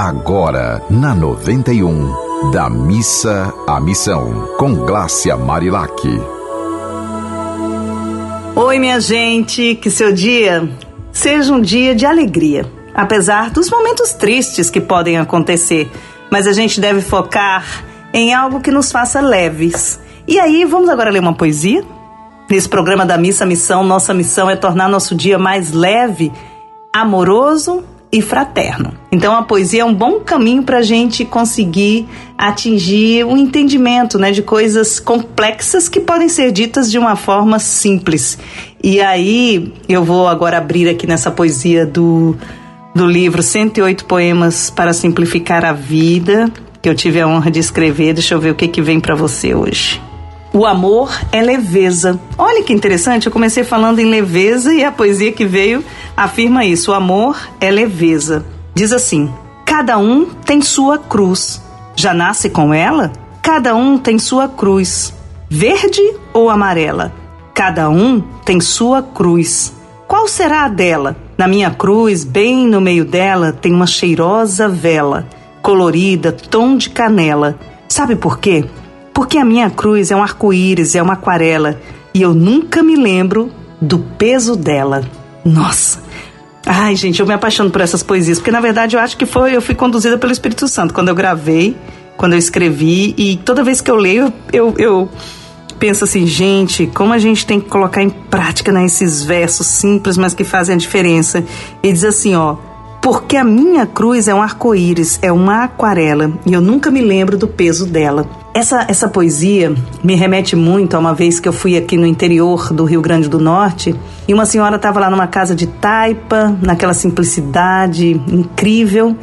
Agora, na 91, da missa à missão, com Glácia Marilac. Oi, minha gente, que seu dia seja um dia de alegria, apesar dos momentos tristes que podem acontecer, mas a gente deve focar em algo que nos faça leves. E aí, vamos agora ler uma poesia? Nesse programa da Missa Missão, nossa missão é tornar nosso dia mais leve, amoroso e fraterno. Então a poesia é um bom caminho para a gente conseguir atingir um entendimento né, de coisas complexas que podem ser ditas de uma forma simples. E aí eu vou agora abrir aqui nessa poesia do, do livro 108 Poemas para Simplificar a Vida, que eu tive a honra de escrever. Deixa eu ver o que, que vem para você hoje. O amor é leveza. Olha que interessante, eu comecei falando em leveza e a poesia que veio afirma isso. O amor é leveza. Diz assim: Cada um tem sua cruz. Já nasce com ela? Cada um tem sua cruz. Verde ou amarela? Cada um tem sua cruz. Qual será a dela? Na minha cruz, bem no meio dela, tem uma cheirosa vela, colorida, tom de canela. Sabe por quê? Porque a minha cruz é um arco-íris, é uma aquarela, e eu nunca me lembro do peso dela. Nossa! Ai, gente, eu me apaixono por essas poesias, porque na verdade eu acho que foi, eu fui conduzida pelo Espírito Santo quando eu gravei, quando eu escrevi, e toda vez que eu leio, eu, eu penso assim, gente, como a gente tem que colocar em prática né, esses versos simples, mas que fazem a diferença. E diz assim, ó, porque a minha cruz é um arco-íris, é uma aquarela, e eu nunca me lembro do peso dela. Essa, essa poesia me remete muito a uma vez que eu fui aqui no interior do Rio Grande do Norte e uma senhora estava lá numa casa de taipa, naquela simplicidade incrível.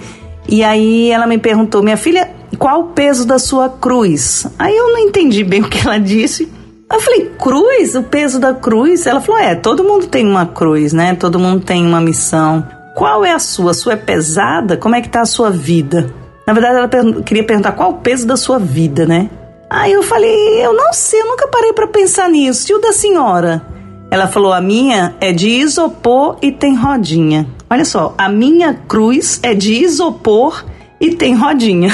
E aí ela me perguntou, minha filha, qual o peso da sua cruz? Aí eu não entendi bem o que ela disse. Eu falei, cruz? O peso da cruz? Ela falou, é, todo mundo tem uma cruz, né? Todo mundo tem uma missão. Qual é a sua? A sua é pesada? Como é que tá a sua vida? Na verdade, ela per queria perguntar qual o peso da sua vida, né? Aí eu falei, eu não sei, eu nunca parei para pensar nisso. E o da senhora? Ela falou, a minha é de isopor e tem rodinha. Olha só, a minha cruz é de isopor e tem rodinha.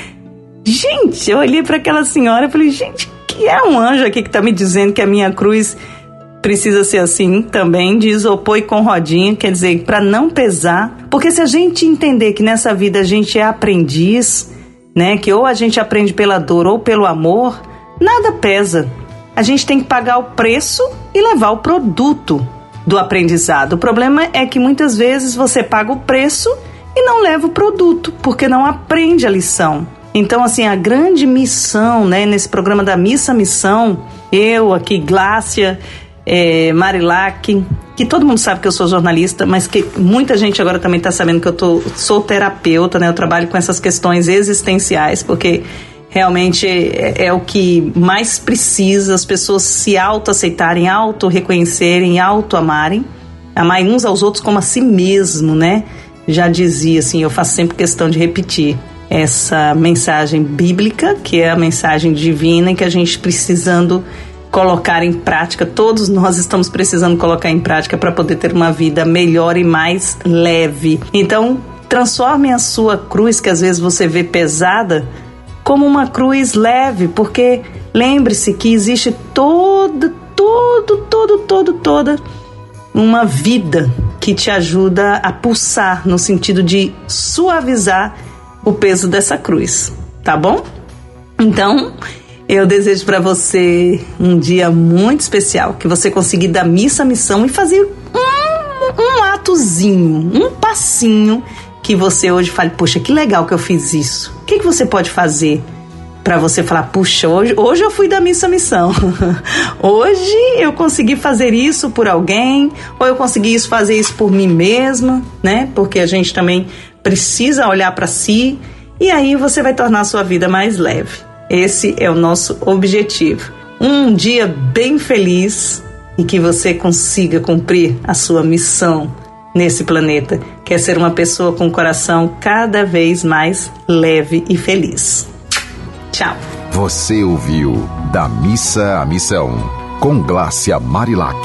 gente, eu olhei para aquela senhora e falei, gente, que é um anjo aqui que tá me dizendo que a minha cruz precisa ser assim também, de isopor e com rodinha, quer dizer, para não pesar. Porque se a gente entender que nessa vida a gente é aprendiz, né, que ou a gente aprende pela dor ou pelo amor, nada pesa. A gente tem que pagar o preço e levar o produto do aprendizado. O problema é que muitas vezes você paga o preço e não leva o produto, porque não aprende a lição. Então, assim, a grande missão, né, nesse programa da Missa Missão, eu aqui, Glácia, é, Marilac, que todo mundo sabe que eu sou jornalista, mas que muita gente agora também está sabendo que eu tô, sou terapeuta, né? Eu trabalho com essas questões existenciais, porque realmente é, é o que mais precisa as pessoas se auto-aceitarem, auto-reconhecerem, auto-amarem, amarem uns aos outros como a si mesmo, né? Já dizia assim, eu faço sempre questão de repetir essa mensagem bíblica, que é a mensagem divina que a gente precisando colocar em prática, todos nós estamos precisando colocar em prática para poder ter uma vida melhor e mais leve. Então, transforme a sua cruz, que às vezes você vê pesada, como uma cruz leve, porque lembre-se que existe todo, todo, todo, todo, toda uma vida que te ajuda a pulsar no sentido de suavizar o peso dessa cruz, tá bom? Então, eu desejo para você um dia muito especial, que você consiga dar missa à missão e fazer um, um atozinho, um passinho que você hoje fale, poxa, que legal que eu fiz isso. O que, que você pode fazer para você falar, puxa, hoje, hoje eu fui da missa à missão. hoje eu consegui fazer isso por alguém, ou eu consegui isso, fazer isso por mim mesma, né? Porque a gente também precisa olhar para si e aí você vai tornar a sua vida mais leve. Esse é o nosso objetivo. Um dia bem feliz e que você consiga cumprir a sua missão nesse planeta, que é ser uma pessoa com o coração cada vez mais leve e feliz. Tchau. Você ouviu Da Missa à Missão, com Glácia Marilac.